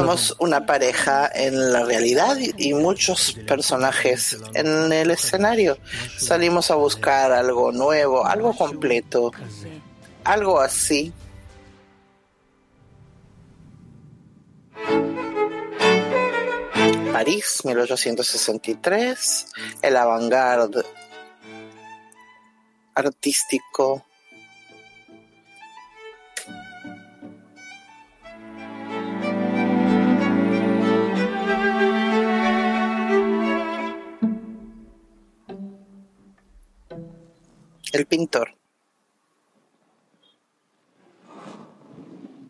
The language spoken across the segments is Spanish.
Somos una pareja en la realidad y muchos personajes en el escenario. Salimos a buscar algo nuevo, algo completo, algo así. París, 1863, el avant-garde artístico el pintor.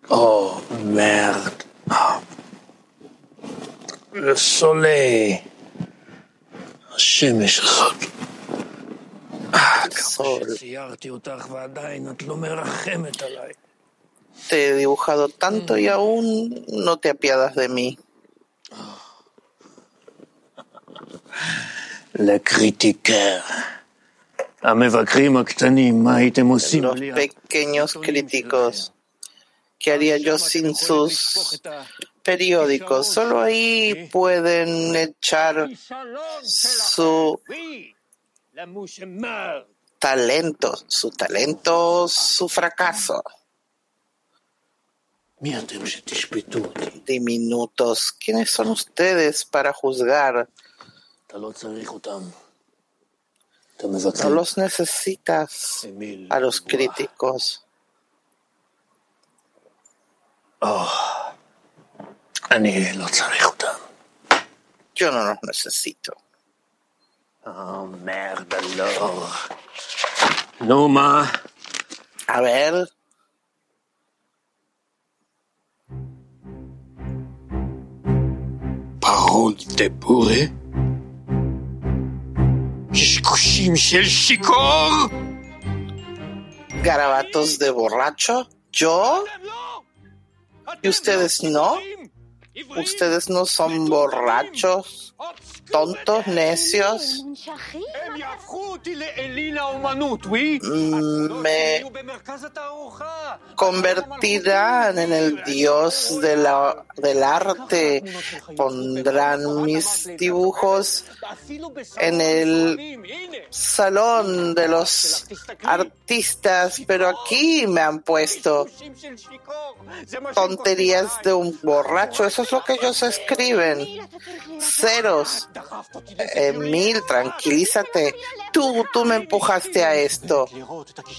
Oh, merde. Le soleil. השמש הזאת. ציירתי אותך ועדיין את לא מרחמת עליי. Te he dibujado tanto y aún no te apiadas de mí. Le critiqueur. Los pequeños críticos. ¿Qué haría yo sin sus periódicos? Solo ahí pueden echar su talento, su talento, su fracaso. Diminutos, ¿quiénes son ustedes para juzgar? No los necesitas a los críticos. Oh, Yo no los necesito. Oh, merde alors. No, ma. A ver. Parole de bourré el ¿Garabatos de borracho? ¿Yo? ¿Y ustedes no? ¿Ustedes no son borrachos? Tontos, necios? Mm, me convertirán en el dios de la, del arte. Pondrán mis dibujos en el salón de los artistas, pero aquí me han puesto tonterías de un borracho. Eso es lo que ellos escriben. Ceros. Emil, tranquilízate. Tú, tú me empujaste a esto.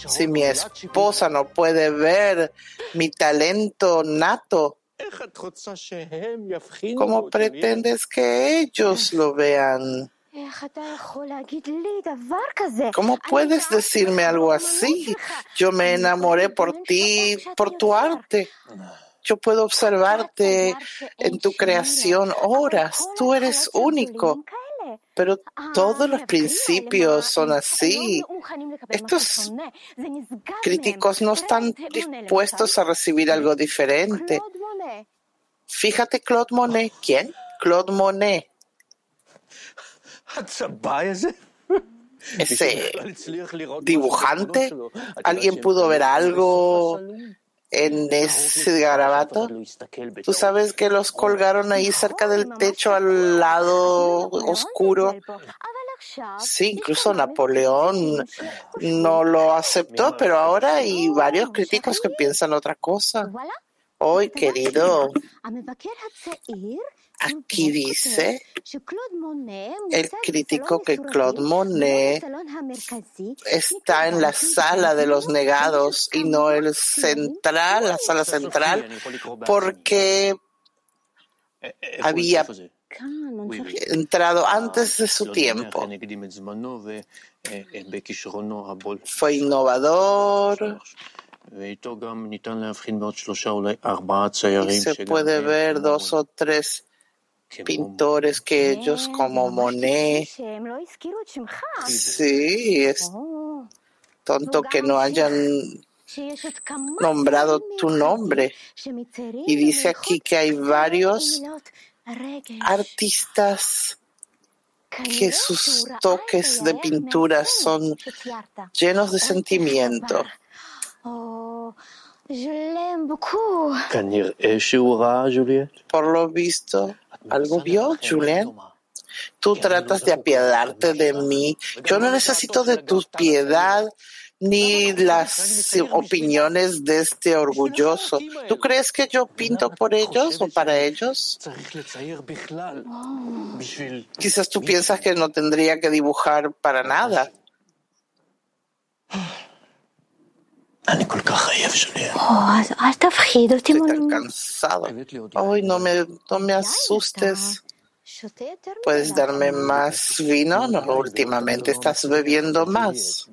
Si mi esposa no puede ver mi talento nato, ¿cómo pretendes que ellos lo vean? ¿Cómo puedes decirme algo así? Yo me enamoré por ti, por tu arte. Yo puedo observarte en tu creación horas. Tú eres único. Pero todos los principios son así. Estos críticos no están dispuestos a recibir algo diferente. Fíjate, Claude Monet. ¿Quién? Claude Monet. Ese dibujante. ¿Alguien pudo ver algo en ese garabato. Tú sabes que los colgaron ahí cerca del techo al lado oscuro. Sí, incluso Napoleón no lo aceptó, pero ahora hay varios críticos que piensan otra cosa. Hoy, querido, Aquí dice el crítico que Claude Monet está en la sala de los negados y no el central, la sala central, porque había entrado antes de su tiempo. Fue innovador. Y se puede ver dos o tres pintores que ellos como Monet. Sí, es tonto que no hayan nombrado tu nombre. Y dice aquí que hay varios artistas que sus toques de pintura son llenos de sentimiento. Por lo visto, algo vio, Julien. Tú tratas de apiadarte de mí. Yo no necesito de tu piedad ni las opiniones de este orgulloso. ¿Tú crees que yo pinto por ellos o para ellos? Quizás tú piensas que no tendría que dibujar para nada. Estoy tan cansado. Hoy no me, no me asustes. ¿Puedes darme más vino? No, últimamente estás bebiendo más.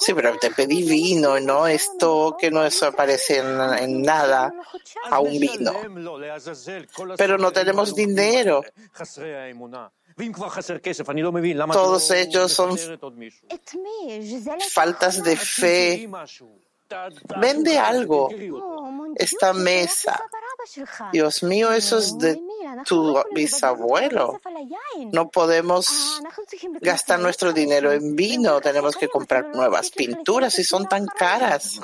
Sí, pero te pedí vino, ¿no? Esto que no se aparece en, nada a un vino. Pero no tenemos dinero. Todos ellos son faltas de fe. Vende algo. Esta mesa. Dios mío, eso es de tu bisabuelo. No podemos gastar nuestro dinero en vino. Tenemos que comprar nuevas pinturas y son tan caras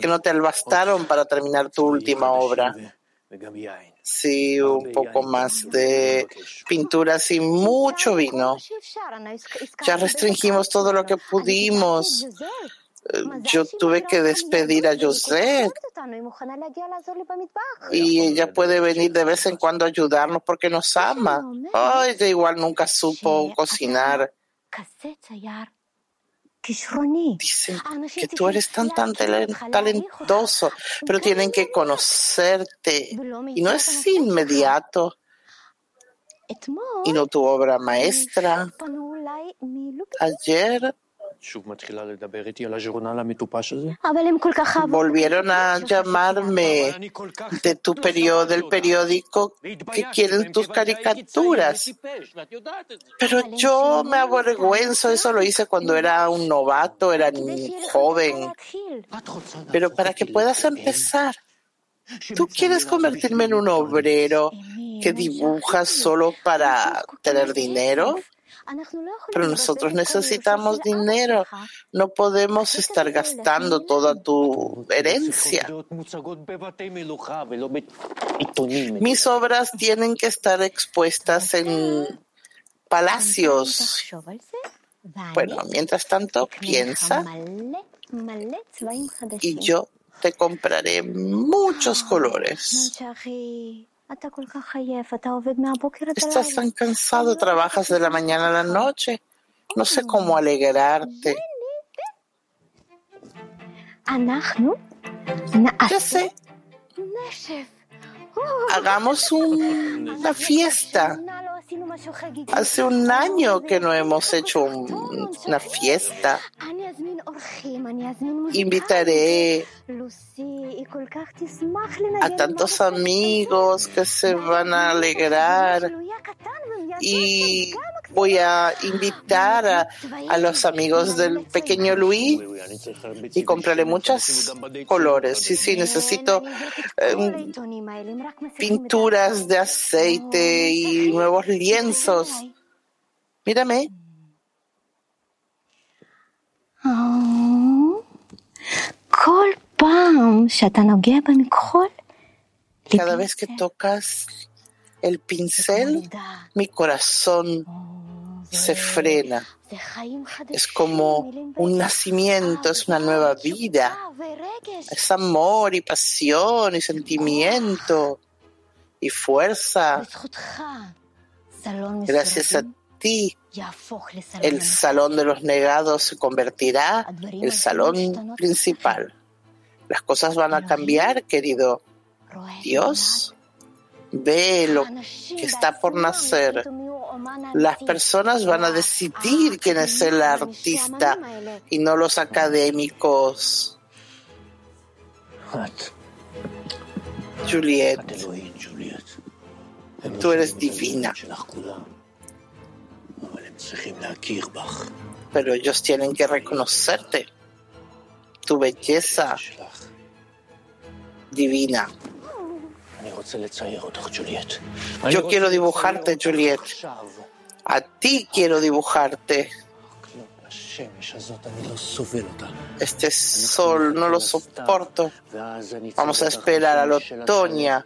que no te bastaron para terminar tu última obra. Sí, un poco más de pinturas y mucho vino. Ya restringimos todo lo que pudimos. Yo tuve que despedir a José y ella puede venir de vez en cuando a ayudarnos porque nos ama. Oh, ella igual nunca supo cocinar. Dicen que tú eres tan, tan talentoso, pero tienen que conocerte. Y no es inmediato. Y no tu obra maestra. Ayer Volvieron a llamarme de tu periodo, del periódico que quieren tus caricaturas. Pero yo me avergüenzo, eso lo hice cuando era un novato, era joven. Pero para que puedas empezar, tú quieres convertirme en un obrero que dibuja solo para tener dinero. Pero nosotros necesitamos dinero. No podemos estar gastando toda tu herencia. Mis obras tienen que estar expuestas en palacios. Bueno, mientras tanto, piensa y yo te compraré muchos colores. Estás tan cansado, trabajas de la mañana a la noche. No sé cómo alegrarte. Ya sé. Hagamos una fiesta. Hace un año que no hemos hecho una fiesta. Invitaré a tantos amigos que se van a alegrar y voy a invitar a, los amigos del pequeño Luis y compraré muchos colores. Sí, sí, necesito em, pinturas de aceite y nuevos lienzos. Mírame. Cada vez que tocas el pincel, mi corazón se frena. Es como un nacimiento, es una nueva vida. Es amor y pasión y sentimiento y fuerza. Gracias a ti, el salón de los negados se convertirá en el salón principal. Las cosas van a cambiar, querido Dios. Ve lo que está por nacer. Las personas van a decidir quién es el artista y no los académicos. Juliet, tú eres divina. Pero ellos tienen que reconocerte. Tu belleza divina. Yo quiero dibujarte, Juliet. A ti quiero dibujarte. Este sol no lo soporto. Vamos a esperar al otoño.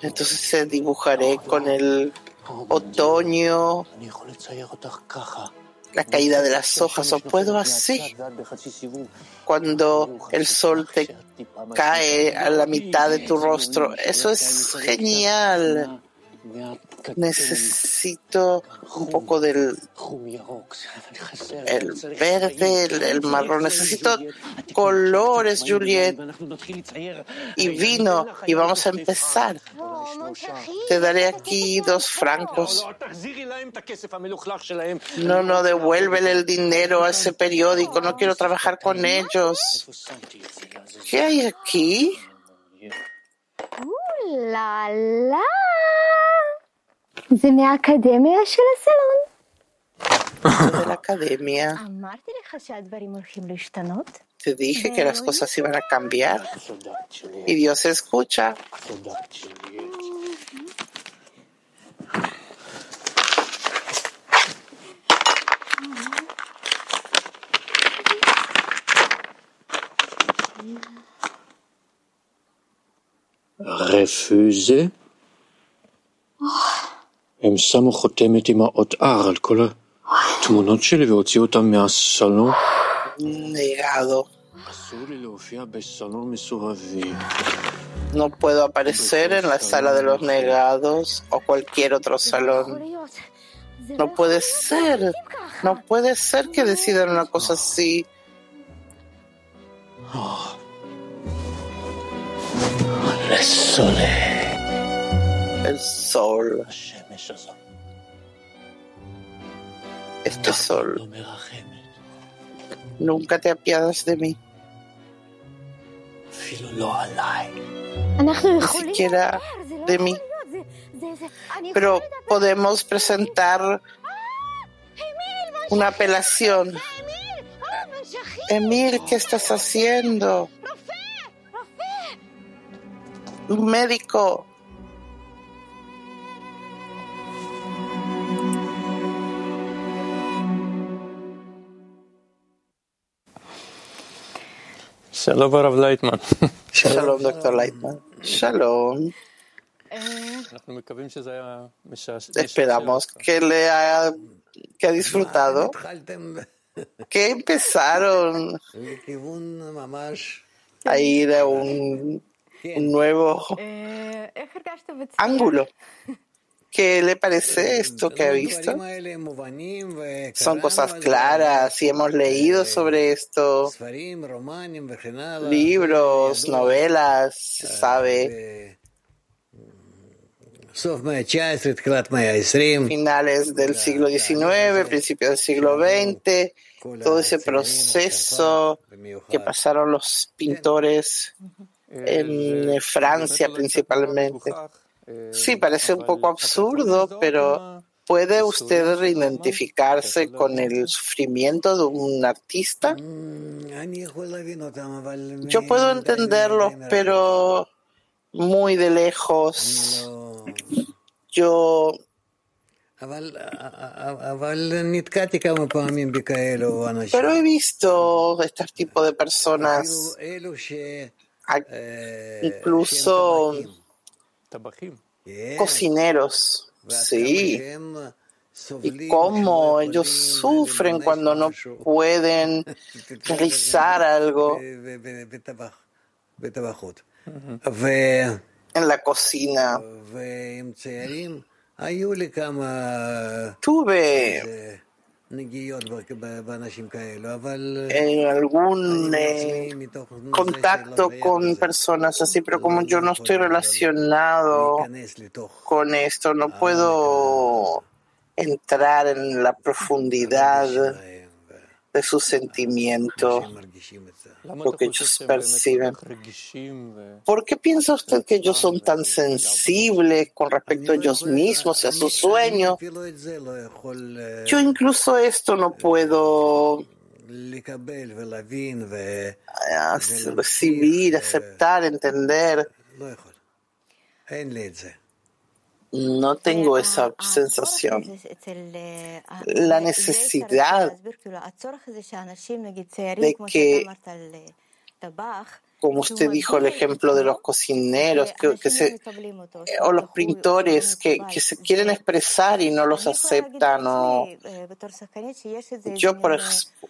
Entonces dibujaré con el otoño la caída de las hojas, o puedo así. Cuando el sol te cae a la mitad de tu rostro, eso es genial. Necesito un poco del el verde, el, marrón. Necesito colores, Juliet, y vino. Y vamos a empezar. Te daré aquí dos francos. No, no, devuélvele el dinero a ese periódico. No quiero trabajar con ellos. ¿Qué hay aquí? Uh, la, la. זה מהאקדמיה של הסלון. de la academia. אמרתי לך שהדברים הולכים להשתנות? Te dije que las cosas iban a cambiar. Y Dios escucha. refusé. הם שמו חותמת עם האות R על כל התמונות שלי והוציאו אותם מהסלון. Negado. אסור לי להופיע בסלון מסורבי. No puedo aparecer en la sala de los negados o cualquier otro salón. No puede ser. No puede ser que decidan una cosa así. El sol, השמש הזאת Este sol. Nunca te apiadas de mí. Ni siquiera de mí. Pero podemos presentar una apelación. Emil, ¿qué estás haciendo? Un médico. Shalom, Rav Lightman. Shalom, Dr. Lightman. Shalom. Esperamos que le haya que ha disfrutado. Que empezaron a ir a un, un nuevo eh, eh, ángulo. ¿Qué le parece esto que ha visto? Son cosas claras y hemos leído sobre esto. Libros, novelas, se sabe. Finales del siglo XIX, principios del siglo XX, todo ese proceso que pasaron los pintores en Francia principalmente. Sí, parece un poco absurdo, pero ¿puede usted reidentificarse con el sufrimiento de un artista? Yo puedo entenderlo, pero muy de lejos. Yo pero he visto este tipo de personas, incluso cocineros, sí. Y cómo ellos sufren cuando no pueden realizar algo. En la cocina en algún contacto con personas así, pero como yo no estoy relacionado con esto, no puedo entrar en la profundidad de sus sentimientos, lo que ellos perciben. ¿Por qué piensa usted que ellos son tan sensibles con respecto a ellos mismos y a sus sueños? Yo incluso esto no puedo ah, recibir, aceptar, entender. No tengo esa sensación. La necesidad de que, como usted dijo, el ejemplo de los cocineros que, que se, o los pintores que, que, se quieren expresar y no los aceptan. O, yo, por ejemplo,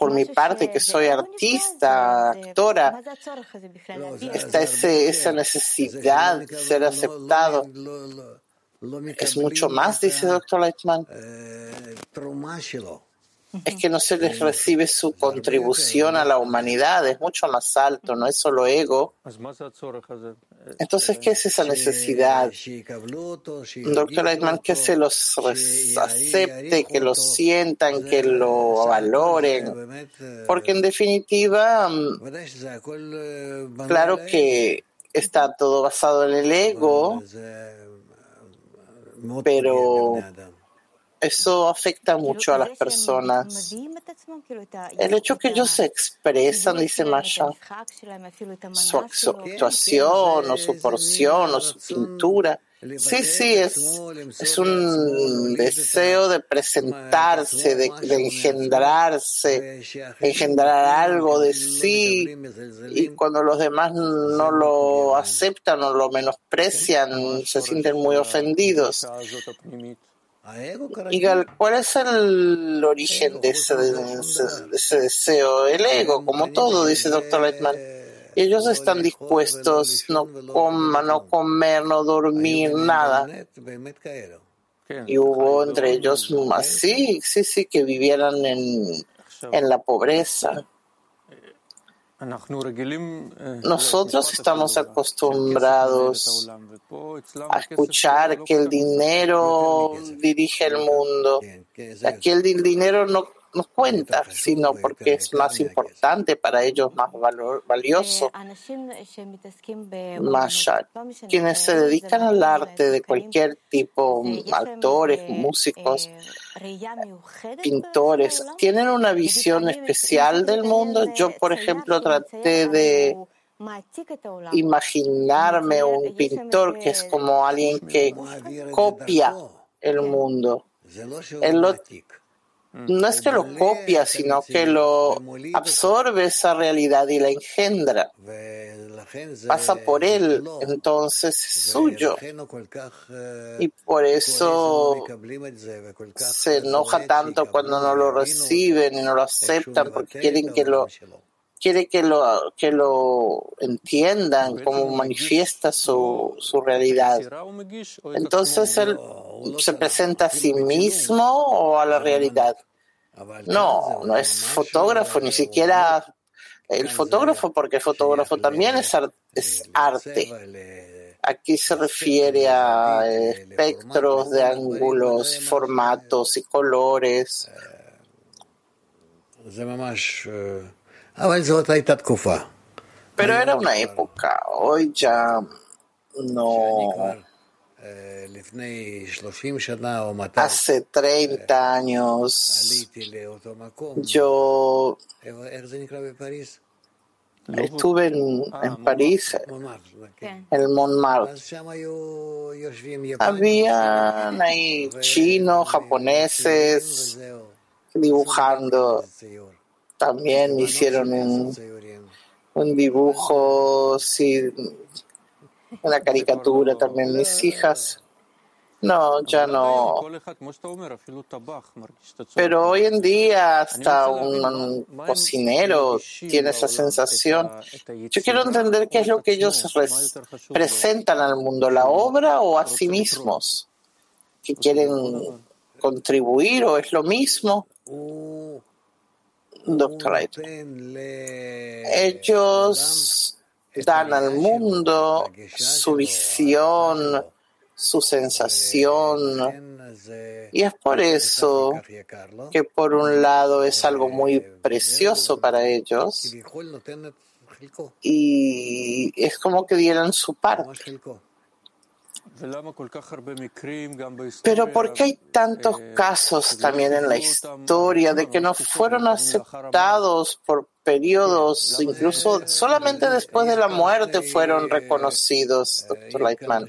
por mi parte, que soy artista, actora, está ese, esa necesidad de ser aceptado. Es mucho más, dice el doctor Leitman. Es que no se les recibe su contribución a la humanidad, es mucho más alto, no es solo ego. Entonces, ¿qué es esa necesidad? Doctor Leitman, que se los acepte, que lo sientan, que lo valoren. Porque en definitiva, claro que está todo basado en el ego, pero eso afecta mucho a las personas. El hecho que ellos se expresan, dice Masha, su, su actuación o su porción o su pintura, Sí, sí, es, es un deseo de presentarse, de, de, engendrarse, engendrar algo de sí, y cuando los demás no lo aceptan o lo menosprecian, se sienten muy ofendidos. Y ¿cuál es el origen de ese, de ese deseo? El ego, como todo, dice el doctor Leitman ellos están dispuestos no a no comer, no dormir, nada. Y hubo entre ellos así, sí, sí, que vivieran en, en la pobreza. Nosotros estamos acostumbrados a escuchar que el dinero dirige el mundo. Aquí el dinero no nos cuenta, sino porque es más importante para ellos, más valor, valioso. Más quienes se dedican al arte de cualquier tipo, actores, músicos, pintores, tienen una visión especial del mundo. Yo, por ejemplo, traté de imaginarme un pintor que es como alguien que copia el mundo. Él lo no es que lo copia, sino que lo absorbe esa realidad y la engendra. Pasa por él, entonces es suyo. Y por eso se enoja tanto cuando no lo reciben y no lo aceptan, porque quieren que lo quiere que lo, que lo entiendan, cómo manifiesta su, su realidad. Entonces él se presenta a sí mismo o a la realidad. No, no es fotógrafo, ni siquiera el fotógrafo, porque el fotógrafo también es, es arte. Aquí se refiere a espectros de ángulos, formatos y colores. Pero era una época, hoy ya no. Hace 30 años yo estuve en, en París, en el Montmartre. Habían ahí chinos, japoneses dibujando también hicieron un, un dibujo, sí, una caricatura también. Mis hijas, no, ya no. Pero hoy en día hasta un, cocinero tiene esa sensación. Yo quiero entender qué es lo que ellos presentan al mundo, la obra o a sí mismos, que quieren contribuir o es lo mismo. Doctor Ellos dan al mundo su visión, su sensación. Y es por eso que por un lado es algo muy precioso para ellos y es como que dieran su parte. Pero ¿por qué hay tantos casos también en la historia de que no fueron aceptados por periodos, incluso solamente después de la muerte fueron reconocidos, doctor Lightman.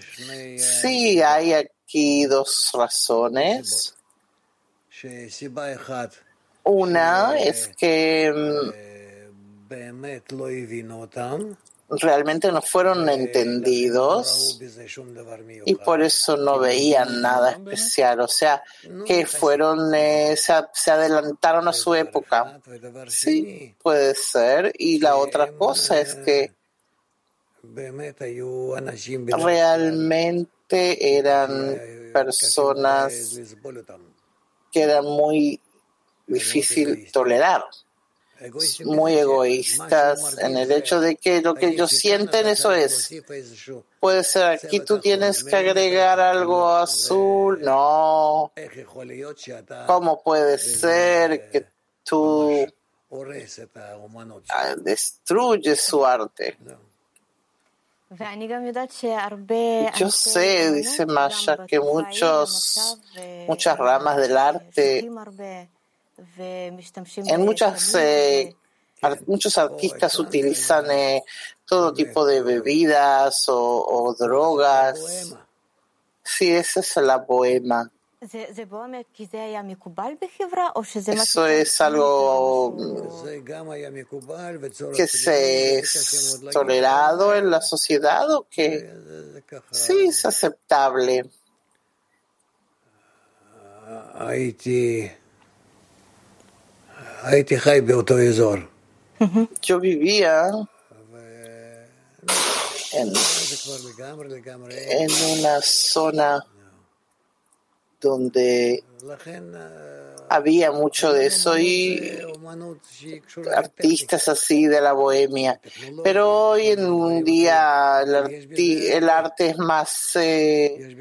Sí, hay aquí dos razones. Una es que mm, realmente no fueron entendidos y por eso no veían nada especial, o sea, que fueron, eh, se, se adelantaron a su época. Sí, puede ser. Y la otra cosa es que realmente eran personas que eran muy difícil tolerar, muy egoístas en el hecho de que lo que ellos sienten, eso es. Puede ser aquí tú tienes que agregar algo azul, no. ¿Cómo puede ser que tú ah, destruyes su arte? Yo sé, dice Masha, que muchos, muchas ramas del arte en muchas, eh, muchos artistas utilizan eh, todo tipo de bebidas o, drogas. Sí, esa es la poema. Eso es algo que se es tolerado en la sociedad o que sí es aceptable. Yo vivía. en, en una zona donde había mucho de eso y artistas así de la bohemia. Pero hoy en un día el, arti, el arte es más, eh,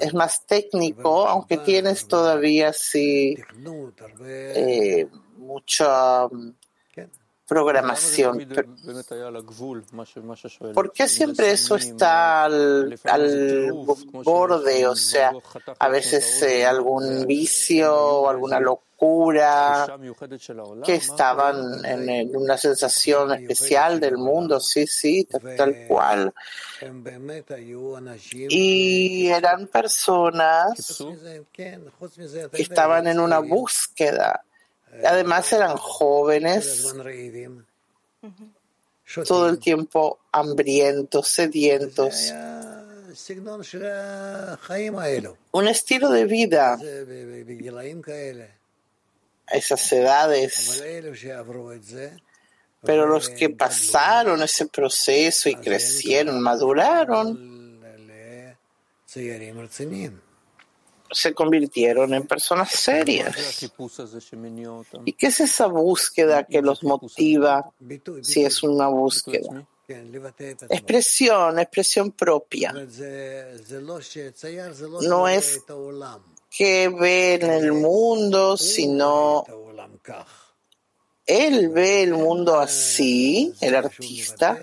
es más. técnico, aunque tienes todavía así eh, mucha... Mm, programación. ¿Por qué siempre eso está al, al borde? O sea, a veces eh, algún vicio o alguna locura que estaban en, una sensación especial del mundo, sí, sí, tal cual. Y eran personas que estaban en una búsqueda Además eran jóvenes, todo el tiempo hambrientos, sedientos. Un estilo de vida. A esas edades. Pero los que pasaron ese proceso y crecieron, maduraron, se convirtieron en personas serias. ¿Y qué es esa búsqueda que los motiva si es una búsqueda? Expresión, expresión propia. No es que ven el mundo, sino él ve el mundo así, el artista,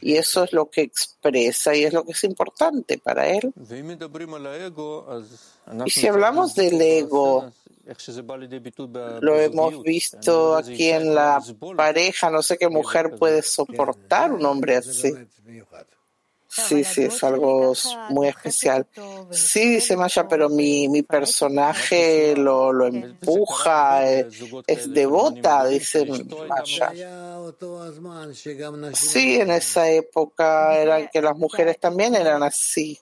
y eso es lo que expresa y es lo que es importante para él. Y si hablamos del ego, lo hemos visto aquí en la pareja, no sé qué mujer puede soportar un hombre así. Sí, sí, es algo muy especial. Sí, se Masha, pero mi, mi personaje lo, lo empuja, eh, es, devota, dice Masha. Sí, en esa época era que las mujeres también eran así.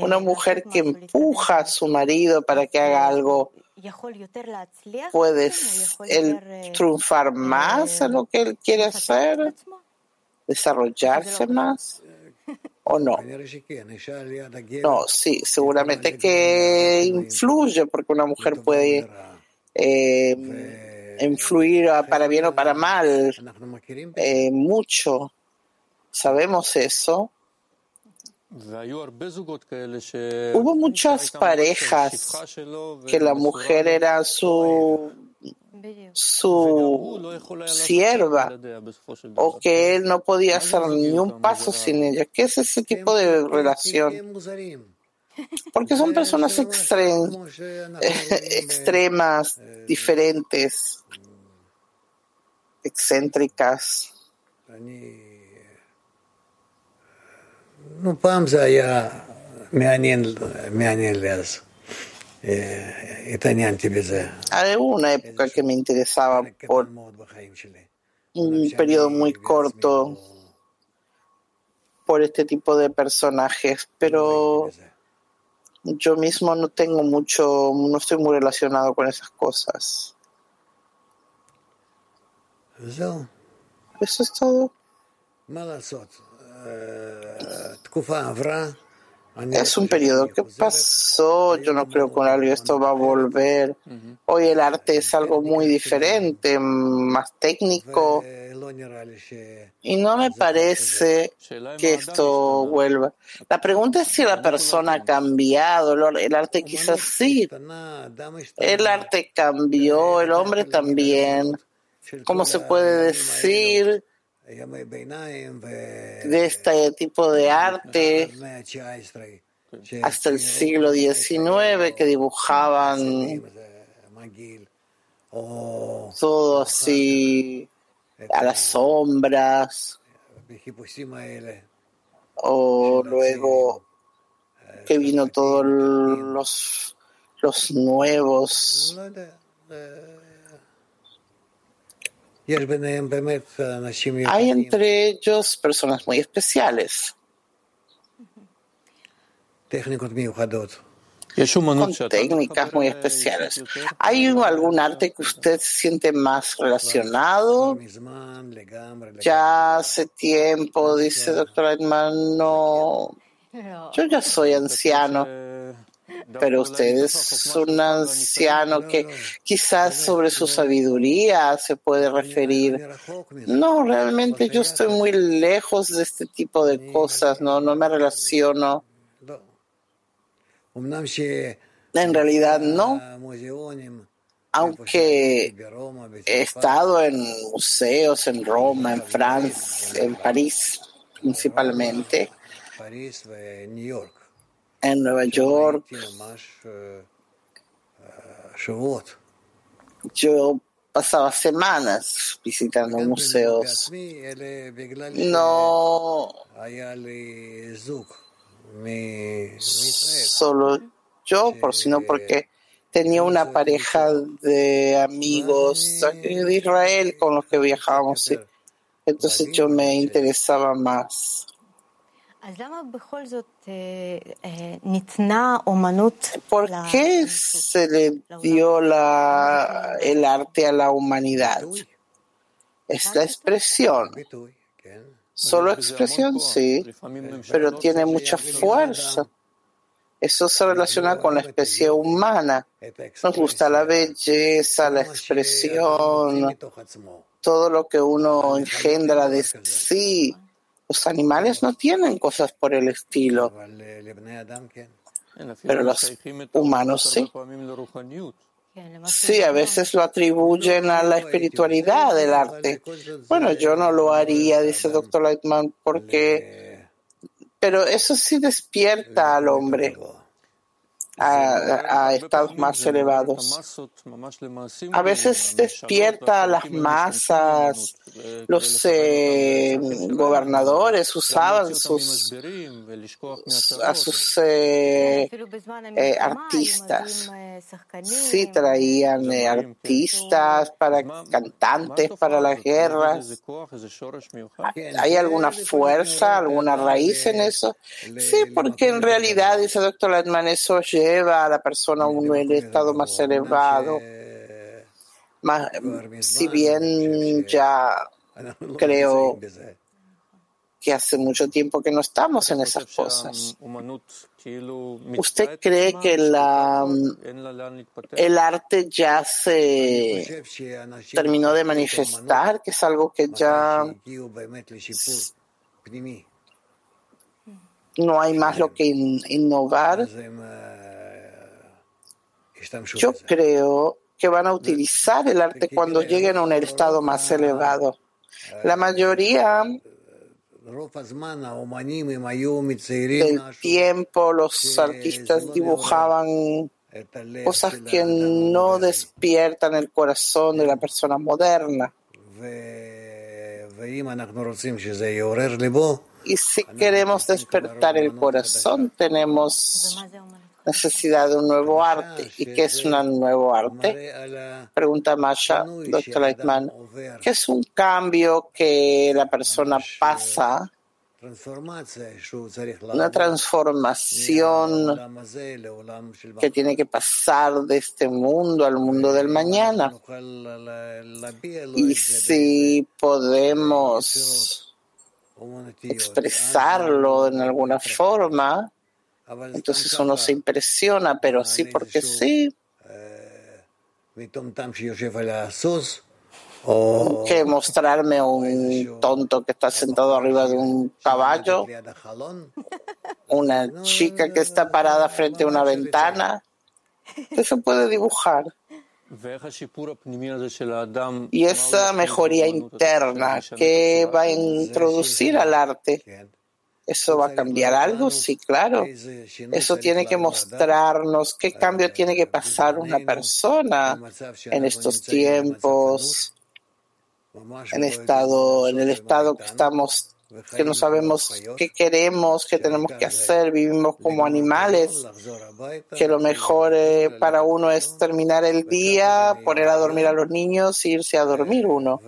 Una mujer que empuja a su marido para que haga algo puedes triunfar más a lo que él quiere hacer desarrollarse más o no. No, sí, seguramente que influye porque una mujer puede em, influir para bien o para mal eh, mucho. Sabemos eso. Hubo muchas parejas que la mujer era su su הוא לא יכול היה לעשות sierva בלעדיה בסופו של דבר. o que él no podía hacer ni un paso sin ella. ¿Qué es ese tipo de כי relación? הם מוזרים. Porque son personas extre- כמו שאנחנו extremas, diferentes, excéntricas. אני... נו, פעם זה היה מעניין, מעניין hay una época que me interesaba por un periodo muy corto por este tipo de personajes, pero yo mismo no tengo mucho, no estoy muy relacionado con esas cosas. Eso. Es todo. Es un periodo que pasó, yo no creo que algo esto va a volver. Hoy el arte es algo muy diferente, más técnico, y no me parece que esto vuelva. La pregunta es si la persona ha cambiado, el arte quizás sí, el arte cambió, el hombre también. ¿Cómo se puede decir? de este tipo de arte hasta el siglo XIX que dibujaban todo así a las sombras. o luego que vino todos los, los nuevos. Hay entre ellos personas muy especiales. Con técnicas muy especiales. ¿Hay algún arte que usted siente más relacionado? Ya hace tiempo, dice doctor Edman, no. Yo ya soy anciano. Pero usted es un anciano que quizás sobre su sabiduría se puede referir. No, realmente yo estoy muy lejos de este tipo de cosas, no, no me relaciono. En realidad no. Aunque he estado en museos en Roma, en Francia, en París principalmente en Nueva York. Yo pasaba semanas visitando museos. No solo yo, por, sino porque tenía una pareja de amigos de Israel con los que viajábamos. Entonces yo me interesaba más. ¿Por qué se le dio el arte a la humanidad? Es la expresión. Solo expresión, sí, pero tiene mucha fuerza. Eso se relaciona con la especie humana. Nos gusta la belleza, la expresión, todo lo que uno engendra de sí los animales no tienen cosas por el estilo. Pero los humanos sí. Sí, a veces lo atribuyen a la espiritualidad del arte. Bueno, yo no lo haría, dice el doctor Lightman, porque... Pero eso sí despierta al hombre a, estados más elevados. A veces despierta eh, a las masas, los eh, gobernadores usaban sus, a sus eh, eh, artistas. Sí, traían eh, artistas, para cantantes para las guerras. ¿Hay alguna fuerza, alguna raíz en eso? Sí, porque en realidad, dice el doctor Latman, eso lleva a la persona a un estado más elevado. Más, si bien ya creo que hace mucho tiempo que no estamos en esas cosas. ¿Usted cree que la, el arte ya se terminó de manifestar, que es algo que ya no hay más lo que in- innovar? Yo creo que van a utilizar el arte cuando lleguen a un estado más elevado. La mayoría del tiempo los artistas dibujaban cosas que no despiertan el corazón de la persona moderna. Y si queremos despertar el corazón, tenemos necesidad de un nuevo arte. ¿Y qué es un nuevo arte? Pregunta Masha, doctor Leitman. ¿Qué es un cambio que la persona pasa? Una transformación que tiene que pasar de este mundo al mundo del mañana. Y si podemos expresarlo en alguna forma, entonces uno se impresiona, pero sí porque sí. Que mostrarme un tonto que está sentado arriba de un caballo, una chica que está parada frente a una ventana, se puede dibujar. Y esa mejoría interna que va a introducir al arte ¿Eso va a cambiar algo? Sí, claro. Eso tiene que mostrarnos qué cambio tiene que pasar una persona en estos tiempos, en estado, en el estado que estamos, que no sabemos qué queremos, qué tenemos que hacer, vivimos como animales, que lo mejor eh, para uno es terminar el día, poner a dormir a los niños e irse a dormir uno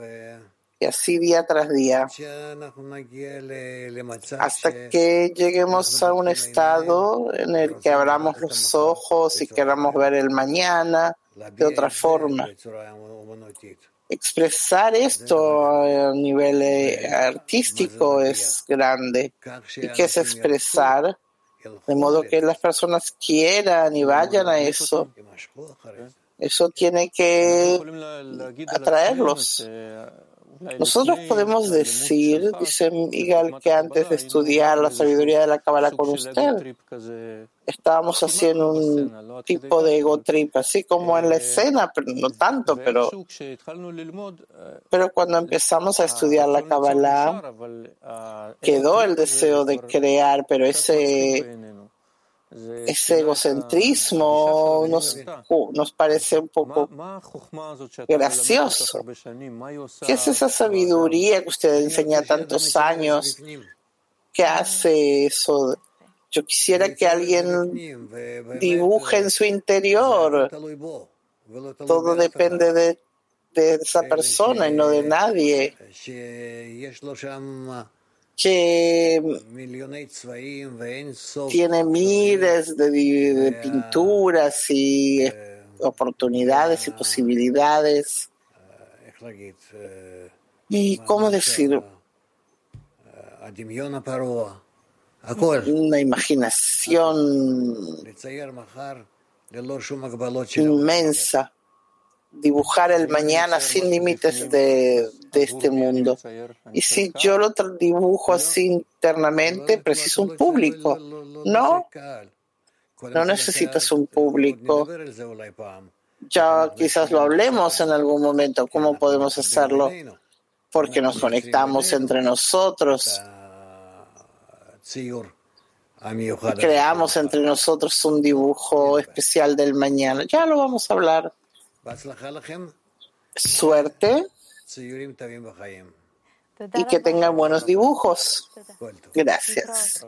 y así día tras día, hasta que lleguemos a un estado en el que abramos los ojos y queramos ver el mañana de otra forma. Expresar esto a nivel eh, artístico es grande. ¿Y qué es expresar? De modo que las personas quieran y vayan a eso. Eso tiene que atraerlos. Nosotros podemos decir, dice Miguel, que antes de estudiar la sabiduría de la Kabbalah con usted, estábamos haciendo un tipo de ego trip, así como en la escena, pero no tanto, pero, pero cuando empezamos a estudiar la Kabbalah, quedó el deseo de crear, pero ese ese egocentrismo nos, nos parece un poco gracioso. ¿Qué es esa sabiduría que usted enseña tantos años? ¿Qué hace eso? Yo quisiera que alguien dibuje en su interior. Todo depende de, de esa persona y no de nadie que tiene miles de, pinturas y oportunidades y posibilidades. ¿Y cómo decir? Una imaginación inmensa dibujar el mañana sin límites de, este mundo. Y si yo lo dibujo así internamente, preciso un público. No, no necesitas un público. Ya quizás lo hablemos en algún momento. ¿Cómo podemos hacerlo? Porque nos conectamos entre nosotros. creamos entre nosotros un dibujo especial del mañana. Ya lo vamos a hablar. Suerte. Y que tengan buenos dibujos. Gracias.